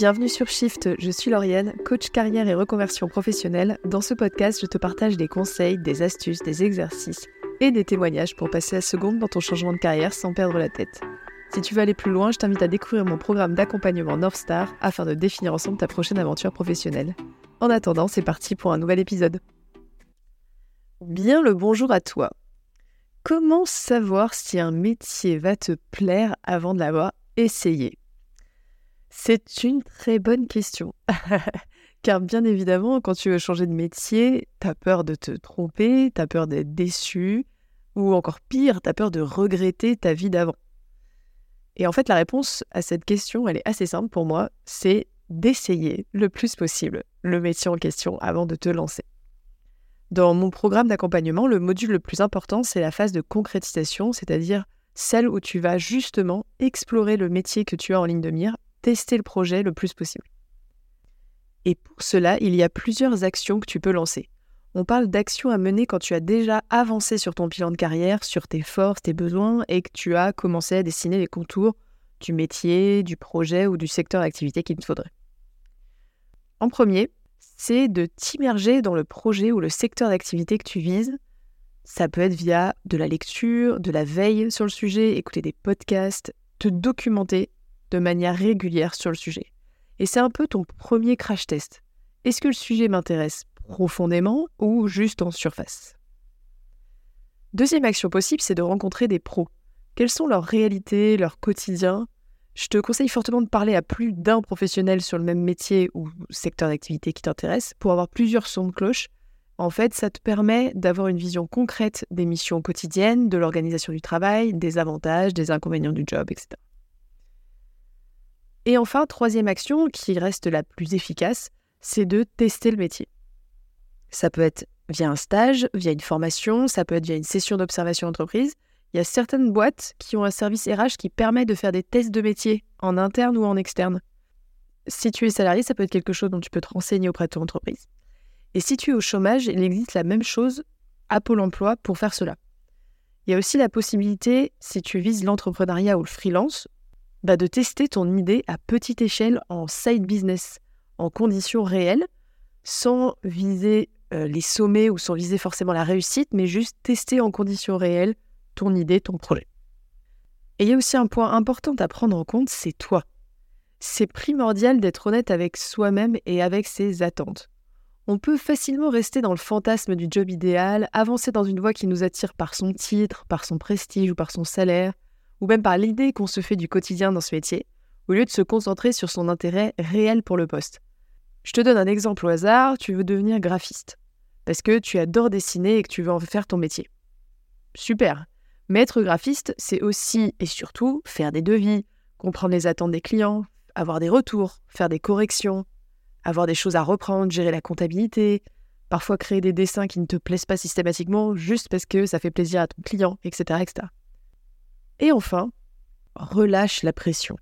Bienvenue sur Shift, je suis Lauriane, coach carrière et reconversion professionnelle. Dans ce podcast, je te partage des conseils, des astuces, des exercices et des témoignages pour passer à seconde dans ton changement de carrière sans perdre la tête. Si tu veux aller plus loin, je t'invite à découvrir mon programme d'accompagnement North Star afin de définir ensemble ta prochaine aventure professionnelle. En attendant, c'est parti pour un nouvel épisode. Bien le bonjour à toi. Comment savoir si un métier va te plaire avant de l'avoir essayé? C'est une très bonne question. Car bien évidemment, quand tu veux changer de métier, tu as peur de te tromper, tu as peur d'être déçu, ou encore pire, tu as peur de regretter ta vie d'avant. Et en fait, la réponse à cette question, elle est assez simple pour moi, c'est d'essayer le plus possible le métier en question avant de te lancer. Dans mon programme d'accompagnement, le module le plus important, c'est la phase de concrétisation, c'est-à-dire celle où tu vas justement explorer le métier que tu as en ligne de mire tester le projet le plus possible. Et pour cela, il y a plusieurs actions que tu peux lancer. On parle d'actions à mener quand tu as déjà avancé sur ton bilan de carrière, sur tes forces, tes besoins et que tu as commencé à dessiner les contours du métier, du projet ou du secteur d'activité qu'il te faudrait. En premier, c'est de t'immerger dans le projet ou le secteur d'activité que tu vises. Ça peut être via de la lecture, de la veille sur le sujet, écouter des podcasts, te documenter de manière régulière sur le sujet. Et c'est un peu ton premier crash test. Est-ce que le sujet m'intéresse profondément ou juste en surface? Deuxième action possible, c'est de rencontrer des pros. Quelles sont leurs réalités, leur quotidien? Je te conseille fortement de parler à plus d'un professionnel sur le même métier ou secteur d'activité qui t'intéresse pour avoir plusieurs sons de cloche. En fait, ça te permet d'avoir une vision concrète des missions quotidiennes, de l'organisation du travail, des avantages, des inconvénients du job, etc. Et enfin, troisième action, qui reste la plus efficace, c'est de tester le métier. Ça peut être via un stage, via une formation, ça peut être via une session d'observation d'entreprise. Il y a certaines boîtes qui ont un service RH qui permet de faire des tests de métier en interne ou en externe. Si tu es salarié, ça peut être quelque chose dont tu peux te renseigner auprès de ton entreprise. Et si tu es au chômage, il existe la même chose à Pôle emploi pour faire cela. Il y a aussi la possibilité, si tu vises l'entrepreneuriat ou le freelance, bah, de tester ton idée à petite échelle en side business, en conditions réelles, sans viser euh, les sommets ou sans viser forcément la réussite, mais juste tester en conditions réelles ton idée, ton projet. Et il y a aussi un point important à prendre en compte, c'est toi. C'est primordial d'être honnête avec soi-même et avec ses attentes. On peut facilement rester dans le fantasme du job idéal, avancer dans une voie qui nous attire par son titre, par son prestige ou par son salaire, ou même par l'idée qu'on se fait du quotidien dans ce métier, au lieu de se concentrer sur son intérêt réel pour le poste. Je te donne un exemple au hasard, tu veux devenir graphiste, parce que tu adores dessiner et que tu veux en faire ton métier. Super. Mais être graphiste, c'est aussi et surtout faire des devis, comprendre les attentes des clients, avoir des retours, faire des corrections, avoir des choses à reprendre, gérer la comptabilité, parfois créer des dessins qui ne te plaisent pas systématiquement juste parce que ça fait plaisir à ton client, etc. etc. Et enfin, relâche la pression.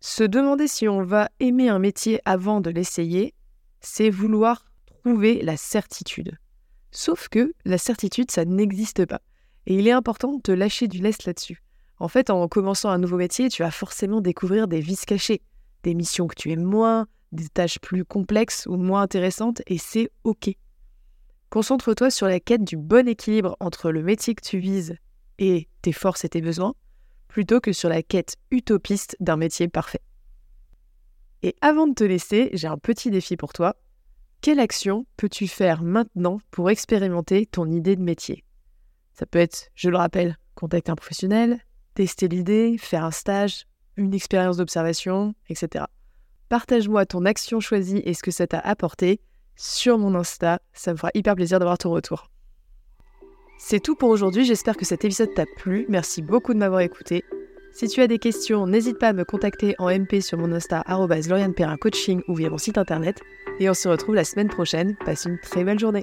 Se demander si on va aimer un métier avant de l'essayer, c'est vouloir trouver la certitude. Sauf que la certitude, ça n'existe pas. Et il est important de te lâcher du lest là-dessus. En fait, en commençant un nouveau métier, tu vas forcément découvrir des vices cachés, des missions que tu aimes moins, des tâches plus complexes ou moins intéressantes, et c'est OK. Concentre-toi sur la quête du bon équilibre entre le métier que tu vises et tes forces et tes besoins, plutôt que sur la quête utopiste d'un métier parfait. Et avant de te laisser, j'ai un petit défi pour toi. Quelle action peux-tu faire maintenant pour expérimenter ton idée de métier? Ça peut être, je le rappelle, contacter un professionnel, tester l'idée, faire un stage, une expérience d'observation, etc. Partage-moi ton action choisie et ce que ça t'a apporté sur mon Insta. Ça me fera hyper plaisir d'avoir ton retour. C'est tout pour aujourd'hui, j'espère que cet épisode t'a plu. Merci beaucoup de m'avoir écouté. Si tu as des questions, n'hésite pas à me contacter en MP sur mon Insta Coaching ou via mon site internet. Et on se retrouve la semaine prochaine. Passe une très belle journée.